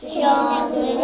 兄弟。